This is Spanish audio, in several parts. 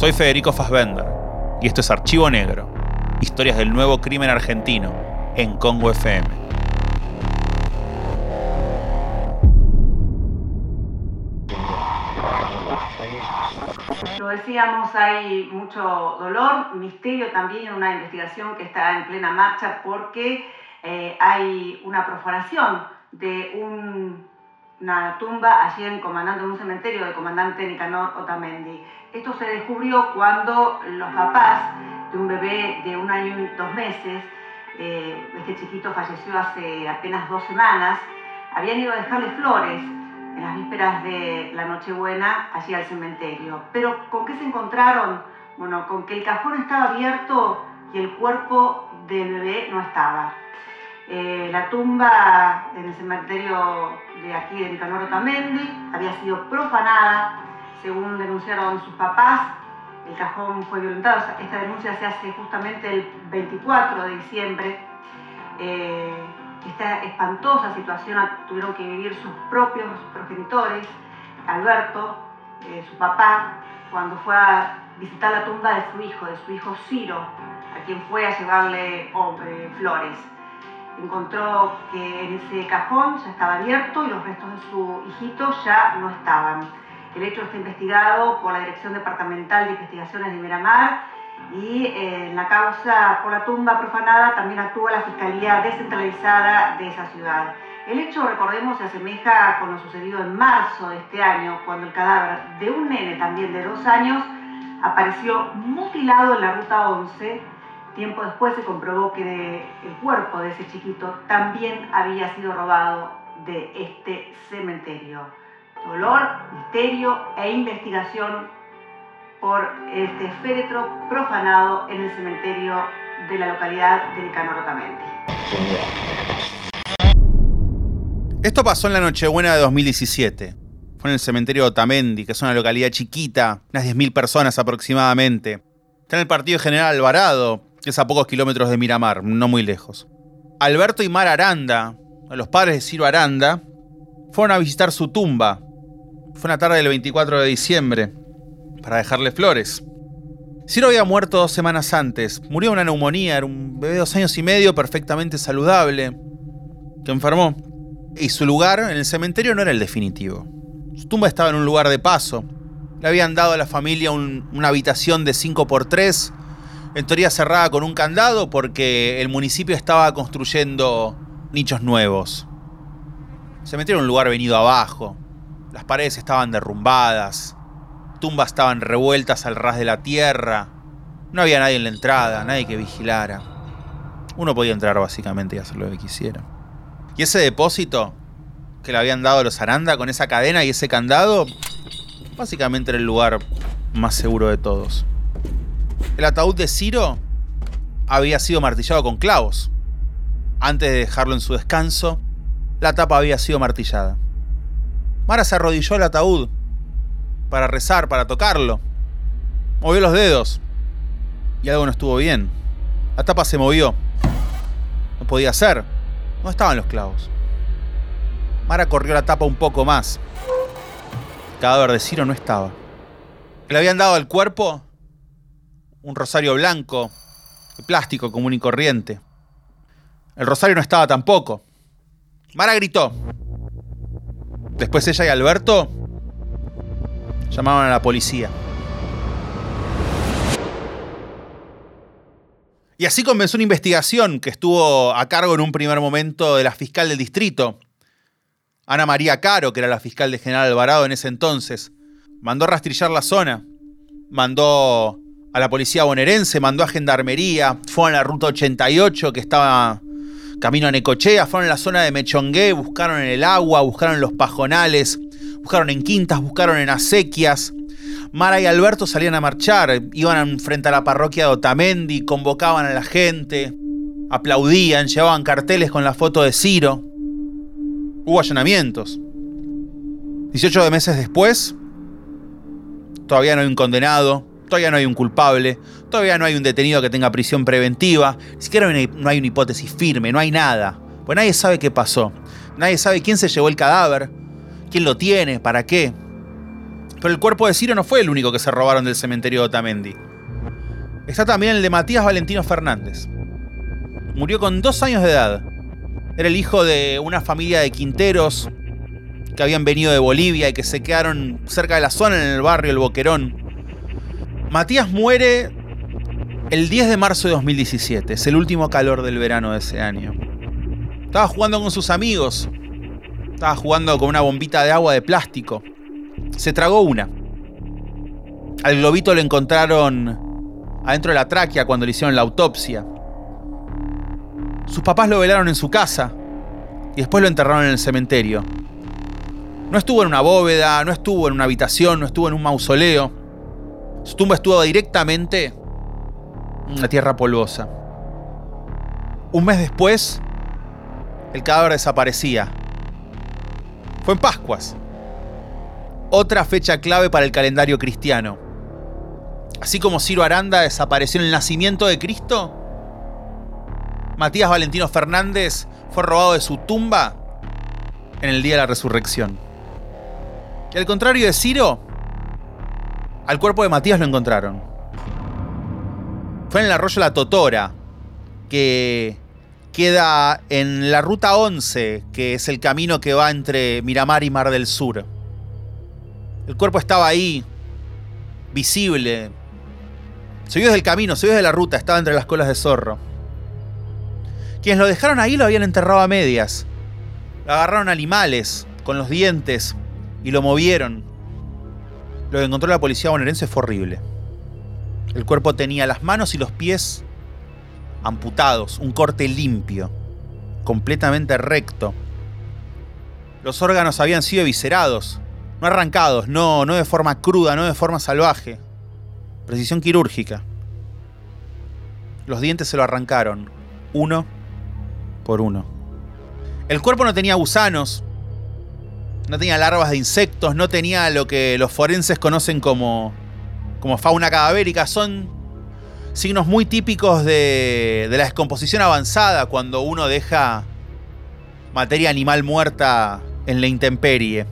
Soy Federico Fassbender y esto es Archivo Negro, historias del nuevo crimen argentino en Congo FM. Lo decíamos, hay mucho dolor, misterio también en una investigación que está en plena marcha porque eh, hay una profanación de una tumba allí en, comandante, en un cementerio del comandante Nicanor Otamendi. Esto se descubrió cuando los papás de un bebé de un año y dos meses, eh, este chiquito falleció hace apenas dos semanas, habían ido a dejarle flores en las vísperas de la Nochebuena allí al cementerio. Pero ¿con qué se encontraron? Bueno, con que el cajón estaba abierto y el cuerpo del bebé no estaba. Eh, la tumba en el cementerio de aquí de Nicanor Otamendi había sido profanada, según denunciaron sus papás. El cajón fue violentado. Esta denuncia se hace justamente el 24 de diciembre. Eh, esta espantosa situación tuvieron que vivir sus propios progenitores, Alberto, eh, su papá, cuando fue a visitar la tumba de su hijo, de su hijo Ciro, a quien fue a llevarle oh, flores. Encontró que ese cajón ya estaba abierto y los restos de su hijito ya no estaban. El hecho está investigado por la Dirección Departamental de Investigaciones de Miramar y eh, en la causa por la tumba profanada también actúa la Fiscalía Descentralizada de esa ciudad. El hecho, recordemos, se asemeja con lo sucedido en marzo de este año, cuando el cadáver de un nene también de dos años apareció mutilado en la ruta 11. Tiempo después se comprobó que el cuerpo de ese chiquito también había sido robado de este cementerio. Dolor, misterio e investigación por este féretro profanado en el cementerio de la localidad de Nicanor Otamendi. Esto pasó en la Nochebuena de 2017. Fue en el cementerio de Otamendi, que es una localidad chiquita, unas 10.000 personas aproximadamente. Está en el partido General Alvarado, es a pocos kilómetros de Miramar, no muy lejos. Alberto y Mar Aranda, los padres de Ciro Aranda, fueron a visitar su tumba. Fue una tarde del 24 de diciembre para dejarle flores. Ciro había muerto dos semanas antes. Murió de una neumonía, era un bebé de dos años y medio perfectamente saludable, que enfermó. Y su lugar en el cementerio no era el definitivo. Su tumba estaba en un lugar de paso. Le habían dado a la familia una habitación de 5x3, en teoría cerrada con un candado porque el municipio estaba construyendo nichos nuevos. El cementerio era un lugar venido abajo. Las paredes estaban derrumbadas tumbas estaban revueltas al ras de la tierra. No había nadie en la entrada, nadie que vigilara. Uno podía entrar básicamente y hacer lo que quisiera. Y ese depósito que le habían dado los Aranda con esa cadena y ese candado, básicamente era el lugar más seguro de todos. El ataúd de Ciro había sido martillado con clavos. Antes de dejarlo en su descanso, la tapa había sido martillada. Mara se arrodilló al ataúd para rezar, para tocarlo. Movió los dedos. Y algo no estuvo bien. La tapa se movió. No podía ser. No estaban los clavos. Mara corrió la tapa un poco más. El cadáver de Ciro no estaba. Le habían dado al cuerpo un rosario blanco, de plástico común y corriente. El rosario no estaba tampoco. Mara gritó. Después ella y Alberto llamaban a la policía. Y así comenzó una investigación que estuvo a cargo en un primer momento de la fiscal del distrito, Ana María Caro, que era la fiscal de General Alvarado en ese entonces. Mandó rastrillar la zona, mandó a la policía bonaerense, mandó a gendarmería, fue a la ruta 88 que estaba camino a Necochea, fueron a la zona de Mechongué, buscaron en el agua, buscaron en los pajonales, buscaron en quintas, buscaron en acequias. Mara y Alberto salían a marchar, iban frente a la parroquia de Otamendi, convocaban a la gente, aplaudían, llevaban carteles con la foto de Ciro. Hubo allanamientos. 18 meses después, todavía no hay un condenado, todavía no hay un culpable, todavía no hay un detenido que tenga prisión preventiva, ni siquiera no hay una hipótesis firme, no hay nada. Pues nadie sabe qué pasó. Nadie sabe quién se llevó el cadáver, quién lo tiene, para qué. Pero el cuerpo de Ciro no fue el único que se robaron del cementerio de Otamendi. Está también el de Matías Valentino Fernández. Murió con dos años de edad. Era el hijo de una familia de quinteros que habían venido de Bolivia y que se quedaron cerca de la zona en el barrio El Boquerón. Matías muere el 10 de marzo de 2017, es el último calor del verano de ese año. Estaba jugando con sus amigos, estaba jugando con una bombita de agua de plástico. Se tragó una. Al globito lo encontraron adentro de la tráquea cuando le hicieron la autopsia. Sus papás lo velaron en su casa y después lo enterraron en el cementerio. No estuvo en una bóveda, no estuvo en una habitación, no estuvo en un mausoleo. Su tumba estuvo directamente en la tierra polvosa. Un mes después, el cadáver desaparecía. Fue en Pascuas. Otra fecha clave para el calendario cristiano. Así como Ciro Aranda desapareció en el nacimiento de Cristo, Matías Valentino Fernández fue robado de su tumba en el día de la resurrección. Y al contrario de Ciro, al cuerpo de Matías lo encontraron. Fue en el arroyo La Totora, que queda en la ruta 11, que es el camino que va entre Miramar y Mar del Sur. El cuerpo estaba ahí, visible. Se vio desde el camino, se vio desde la ruta, estaba entre las colas de zorro. Quienes lo dejaron ahí lo habían enterrado a medias. Lo agarraron animales con los dientes y lo movieron. Lo que encontró la policía bonaerense fue horrible. El cuerpo tenía las manos y los pies amputados, un corte limpio, completamente recto. Los órganos habían sido eviscerados, no arrancados, no, no de forma cruda, no de forma salvaje. Precisión quirúrgica. Los dientes se lo arrancaron, uno por uno. El cuerpo no tenía gusanos, no tenía larvas de insectos, no tenía lo que los forenses conocen como, como fauna cadavérica. Son signos muy típicos de, de la descomposición avanzada cuando uno deja materia animal muerta en la intemperie.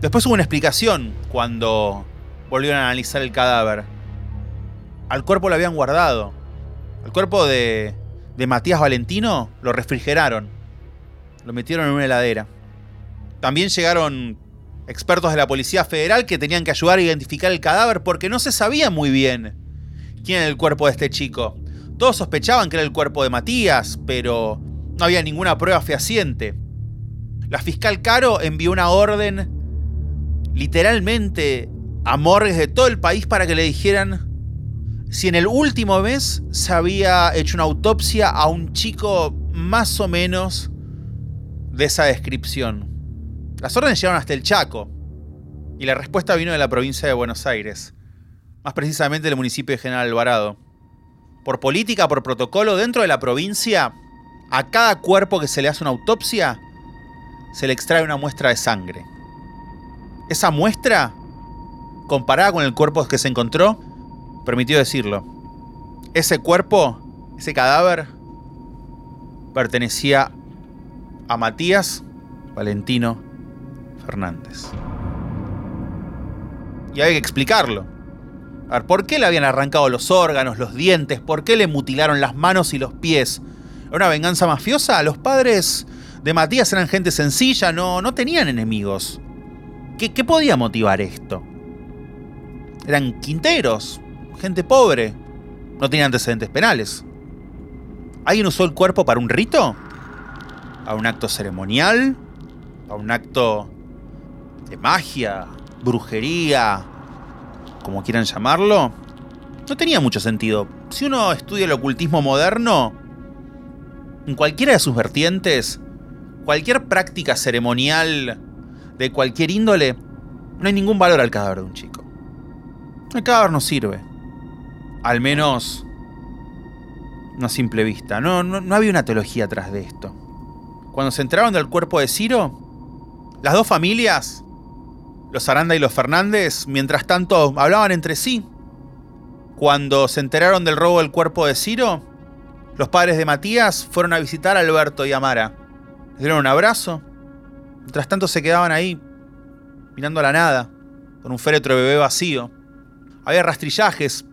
Después hubo una explicación cuando volvieron a analizar el cadáver. Al cuerpo lo habían guardado. El cuerpo de, de Matías Valentino lo refrigeraron. Lo metieron en una heladera. También llegaron expertos de la Policía Federal que tenían que ayudar a identificar el cadáver porque no se sabía muy bien quién era el cuerpo de este chico. Todos sospechaban que era el cuerpo de Matías, pero no había ninguna prueba fehaciente. La fiscal Caro envió una orden literalmente a morgues de todo el país para que le dijeran si en el último mes se había hecho una autopsia a un chico más o menos de esa descripción. Las órdenes llegaron hasta el Chaco y la respuesta vino de la provincia de Buenos Aires, más precisamente del municipio de General Alvarado. Por política, por protocolo, dentro de la provincia, a cada cuerpo que se le hace una autopsia, se le extrae una muestra de sangre. Esa muestra, comparada con el cuerpo que se encontró, permitió decirlo. Ese cuerpo, ese cadáver, pertenecía a Matías Valentino Fernández. Y hay que explicarlo. A ver, ¿por qué le habían arrancado los órganos, los dientes? ¿Por qué le mutilaron las manos y los pies? ¿Era una venganza mafiosa? Los padres de Matías eran gente sencilla, no, no tenían enemigos. ¿Qué, ¿Qué podía motivar esto? Eran quinteros, gente pobre, no tenían antecedentes penales. ¿Alguien usó el cuerpo para un rito? ¿A un acto ceremonial? ¿A un acto de magia, brujería, como quieran llamarlo, no tenía mucho sentido. Si uno estudia el ocultismo moderno, en cualquiera de sus vertientes, cualquier práctica ceremonial de cualquier índole, no hay ningún valor al cadáver de un chico. El cadáver no sirve. Al menos no a simple vista. No, no, no había una teología atrás de esto. Cuando se enteraron del cuerpo de Ciro, las dos familias los Aranda y los Fernández, mientras tanto, hablaban entre sí. Cuando se enteraron del robo del cuerpo de Ciro, los padres de Matías fueron a visitar a Alberto y a Mara. Les dieron un abrazo. Mientras tanto se quedaban ahí, mirando a la nada. con un féretro de bebé vacío. Había rastrillajes,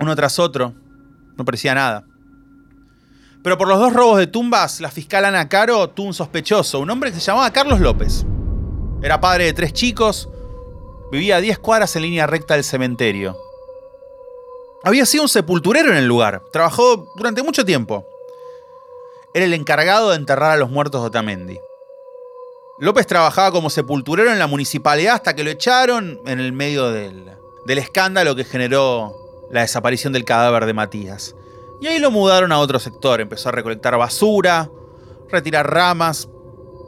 uno tras otro. No parecía nada. Pero por los dos robos de tumbas, la fiscal Ana Caro tuvo un sospechoso, un hombre que se llamaba Carlos López. Era padre de tres chicos, vivía a 10 cuadras en línea recta del cementerio. Había sido un sepulturero en el lugar, trabajó durante mucho tiempo. Era el encargado de enterrar a los muertos de Otamendi. López trabajaba como sepulturero en la municipalidad hasta que lo echaron en el medio del, del escándalo que generó la desaparición del cadáver de Matías. Y ahí lo mudaron a otro sector, empezó a recolectar basura, retirar ramas.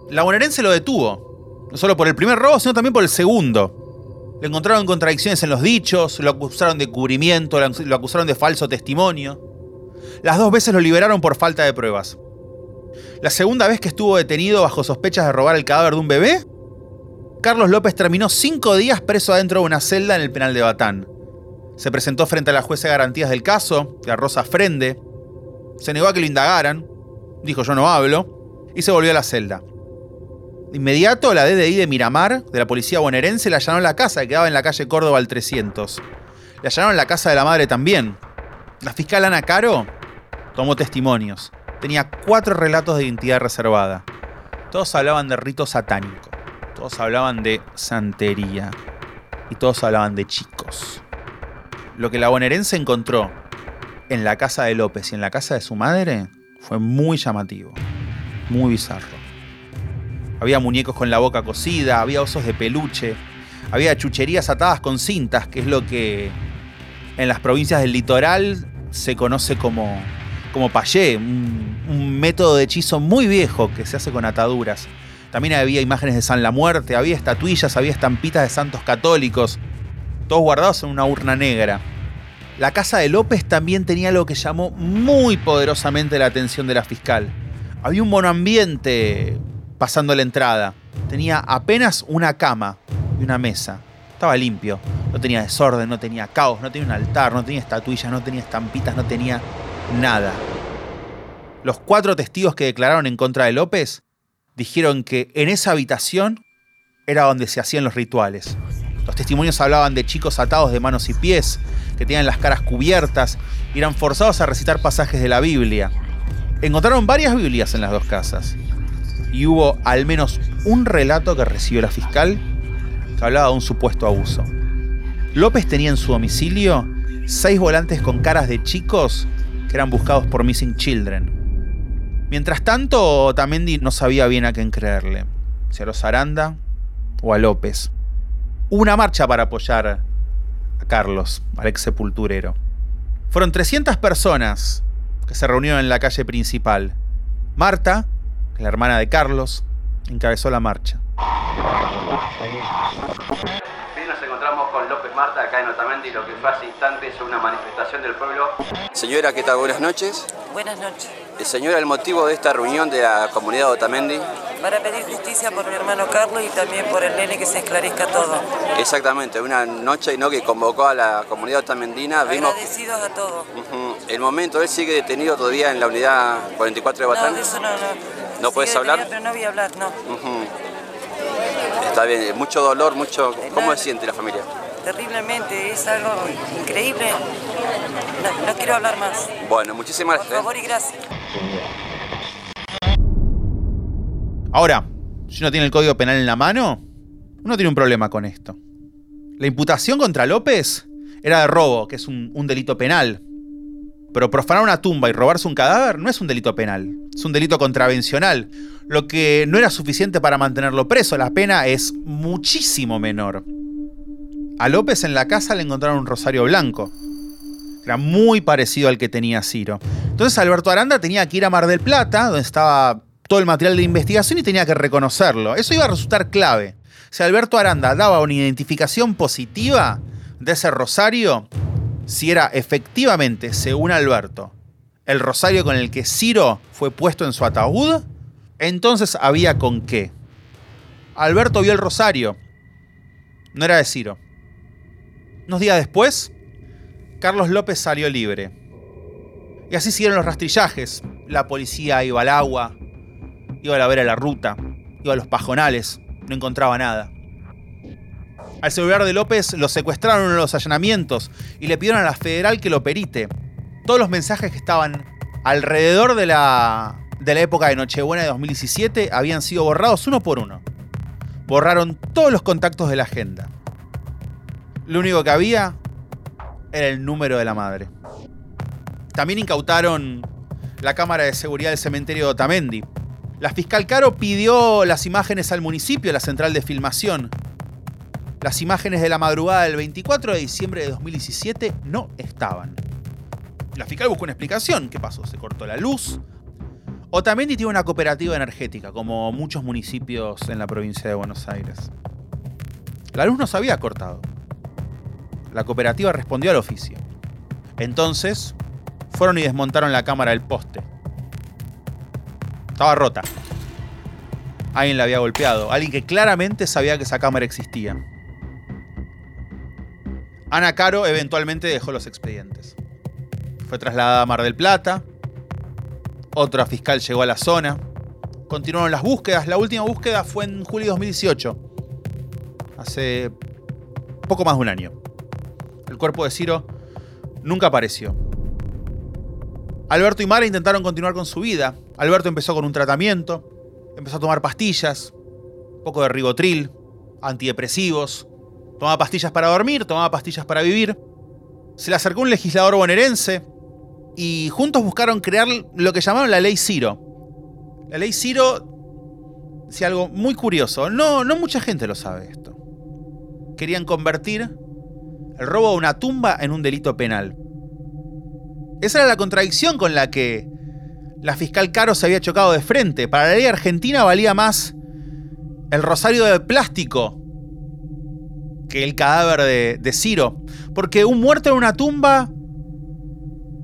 La bonaerense lo detuvo, no solo por el primer robo, sino también por el segundo. Le encontraron contradicciones en los dichos, lo acusaron de cubrimiento, lo acusaron de falso testimonio. Las dos veces lo liberaron por falta de pruebas. La segunda vez que estuvo detenido bajo sospechas de robar el cadáver de un bebé, Carlos López terminó cinco días preso adentro de una celda en el penal de Batán. Se presentó frente a la jueza de garantías del caso, la Rosa Frende. Se negó a que lo indagaran. Dijo yo no hablo. Y se volvió a la celda. Inmediato, la DDI de Miramar, de la policía bonaerense, le allanó la casa que quedaba en la calle Córdoba al 300. Le allanaron la casa de la madre también. La fiscal Ana Caro tomó testimonios. Tenía cuatro relatos de identidad reservada. Todos hablaban de rito satánico. Todos hablaban de santería. Y todos hablaban de chicos. Lo que la bonaerense encontró en la casa de López y en la casa de su madre fue muy llamativo, muy bizarro. Había muñecos con la boca cocida, había osos de peluche, había chucherías atadas con cintas, que es lo que en las provincias del litoral se conoce como, como payé, un, un método de hechizo muy viejo que se hace con ataduras. También había imágenes de San la Muerte, había estatuillas, había estampitas de santos católicos, todos guardados en una urna negra. La casa de López también tenía algo que llamó muy poderosamente la atención de la fiscal. Había un monoambiente pasando la entrada. Tenía apenas una cama y una mesa. Estaba limpio. No tenía desorden, no tenía caos, no tenía un altar, no tenía estatuillas, no tenía estampitas, no tenía nada. Los cuatro testigos que declararon en contra de López dijeron que en esa habitación era donde se hacían los rituales. Los testimonios hablaban de chicos atados de manos y pies, que tenían las caras cubiertas y eran forzados a recitar pasajes de la Biblia. Encontraron varias Biblias en las dos casas. Y hubo al menos un relato que recibió la fiscal que hablaba de un supuesto abuso. López tenía en su domicilio seis volantes con caras de chicos que eran buscados por Missing Children. Mientras tanto, Tamendi no sabía bien a quién creerle, si a los Aranda o a López una marcha para apoyar a Carlos, al ex sepulturero. Fueron 300 personas que se reunieron en la calle principal. Marta, la hermana de Carlos, encabezó la marcha. nos encontramos con López Marta acá en Otamendi, lo que fue hace instantes una manifestación del pueblo. Señora, ¿qué tal? Buenas noches. Buenas noches. Eh, señora, el motivo de esta reunión de la comunidad de Otamendi. Para pedir justicia por mi hermano Carlos y también por el nene que se esclarezca todo. Exactamente, una noche ¿no? que convocó a la comunidad otamendina. Vimos... Agradecidos a todos. El momento, él sigue detenido todavía en la unidad 44 de Batán. No, de eso no, no. ¿No puedes hablar? Pero no voy a hablar, no. Está bien, mucho dolor, mucho... ¿Cómo se siente la familia? Terriblemente, es algo increíble. No, no quiero hablar más. Bueno, muchísimas gracias. Por favor y gracias. Ahora, si uno tiene el código penal en la mano, uno tiene un problema con esto. La imputación contra López era de robo, que es un, un, delito penal. Pero profanar una tumba y robarse un cadáver no es un delito penal, es un delito contravencional, lo que no era suficiente para mantenerlo preso, la pena es muchísimo menor. A López en la casa le encontraron un rosario blanco, era muy parecido al que tenía Ciro. Entonces Alberto Aranda tenía que ir a Mar del Plata, donde estaba todo el material de investigación y tenía que reconocerlo. Eso iba a resultar clave. Si Alberto Aranda daba una identificación positiva de ese rosario, si era efectivamente, según Alberto, el rosario con el que Ciro fue puesto en su ataúd, entonces había con qué. Alberto vio el rosario. No era de Ciro. Unos días después, Carlos López salió libre. Y así siguieron los rastrillajes. La policía iba al agua, iba a la vera la ruta, iba a los pajonales, no encontraba nada. Al celular de López lo secuestraron en los allanamientos y le pidieron a la federal que lo perite. Todos los mensajes que estaban alrededor de la, de la época de Nochebuena de 2017 habían sido borrados uno por uno. Borraron todos los contactos de la agenda. Lo único que había era el número de la madre. También incautaron la cámara de seguridad del cementerio de Otamendi. La fiscal Caro pidió las imágenes al municipio, a la central de filmación. Las imágenes de la madrugada del 24 de diciembre de 2017 no estaban. La fiscal buscó una explicación. ¿Qué pasó? ¿Se cortó la luz? Otamendi tiene una cooperativa energética, como muchos municipios en la provincia de Buenos Aires. La luz no se había cortado. La cooperativa respondió al oficio. Entonces, fueron y desmontaron la cámara del poste. Estaba rota. Alguien la había golpeado. Alguien que claramente sabía que esa cámara existía. Ana Caro eventualmente dejó los expedientes. Fue trasladada a Mar del Plata. Otra fiscal llegó a la zona. Continuaron las búsquedas. La última búsqueda fue en julio de 2018. Hace poco más de un año. El cuerpo de Ciro nunca apareció. Alberto y Mara intentaron continuar con su vida. Alberto empezó con un tratamiento, empezó a tomar pastillas, un poco de ribotril, antidepresivos, tomaba pastillas para dormir, tomaba pastillas para vivir. Se le acercó un legislador bonaerense y juntos buscaron crear lo que llamaron la ley Ciro. La ley Ciro es algo muy curioso. No, no mucha gente lo sabe esto. Querían convertir el robo de una tumba en un delito penal. Esa era la contradicción con la que la fiscal Caro se había chocado de frente. Para la ley argentina valía más el rosario de plástico que el cadáver de, Ciro. Porque un muerto en una tumba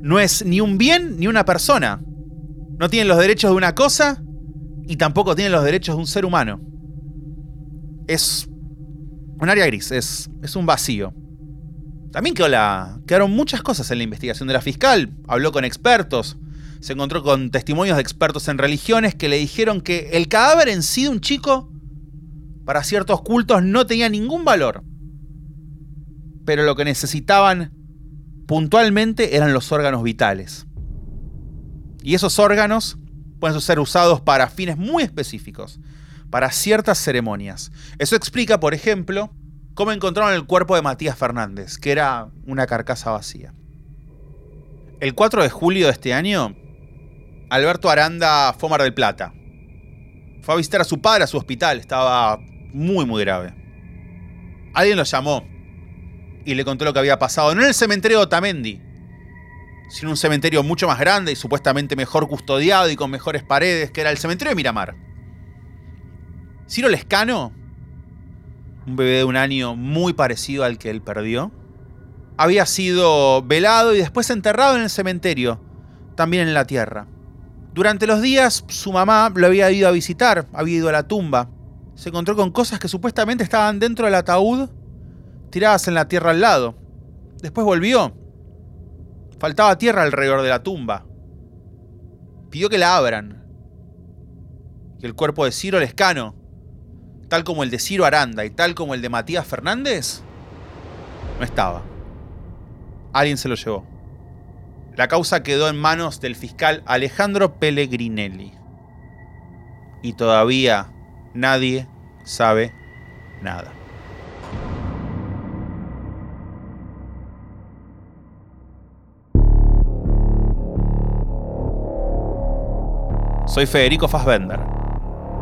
no es ni un bien ni una persona. No tienen los derechos de una cosa y tampoco tienen los derechos de un ser humano. Es un área gris, es, es un vacío. También quedó la, quedaron muchas cosas en la investigación de la fiscal. Habló con expertos, se encontró con testimonios de expertos en religiones que le dijeron que el cadáver en sí de un chico, para ciertos cultos, no tenía ningún valor. Pero lo que necesitaban puntualmente eran los órganos vitales. Y esos órganos pueden ser usados para fines muy específicos, para ciertas ceremonias. Eso explica, por ejemplo, cómo encontraron el cuerpo de Matías Fernández, que era una carcasa vacía. El 4 de julio de este año, Alberto Aranda fue a Mar del Plata. Fue a visitar a su padre a su hospital, estaba muy, muy grave. Alguien lo llamó y le contó lo que había pasado, no en el cementerio de Otamendi, sino un cementerio mucho más grande y supuestamente mejor custodiado y con mejores paredes, que era el cementerio de Miramar. Ciro Lescano un bebé de un año muy parecido al que él perdió. Había sido velado y después enterrado en el cementerio, también en la tierra. Durante los días su mamá lo había ido a visitar, había ido a la tumba. Se encontró con cosas que supuestamente estaban dentro del ataúd, tiradas en la tierra al lado. Después volvió. Faltaba tierra alrededor de la tumba. Pidió que la abran. Y el cuerpo de Ciro Lescano tal como el de Ciro Aranda y tal como el de Matías Fernández, no estaba. Alguien se lo llevó. La causa quedó en manos del fiscal Alejandro Pellegrinelli. Y todavía nadie sabe nada. Soy Federico Fassbender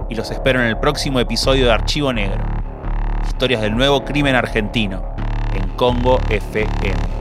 y los espero en el próximo episodio de Archivo Negro. Historias del nuevo crimen argentino en Congo FM.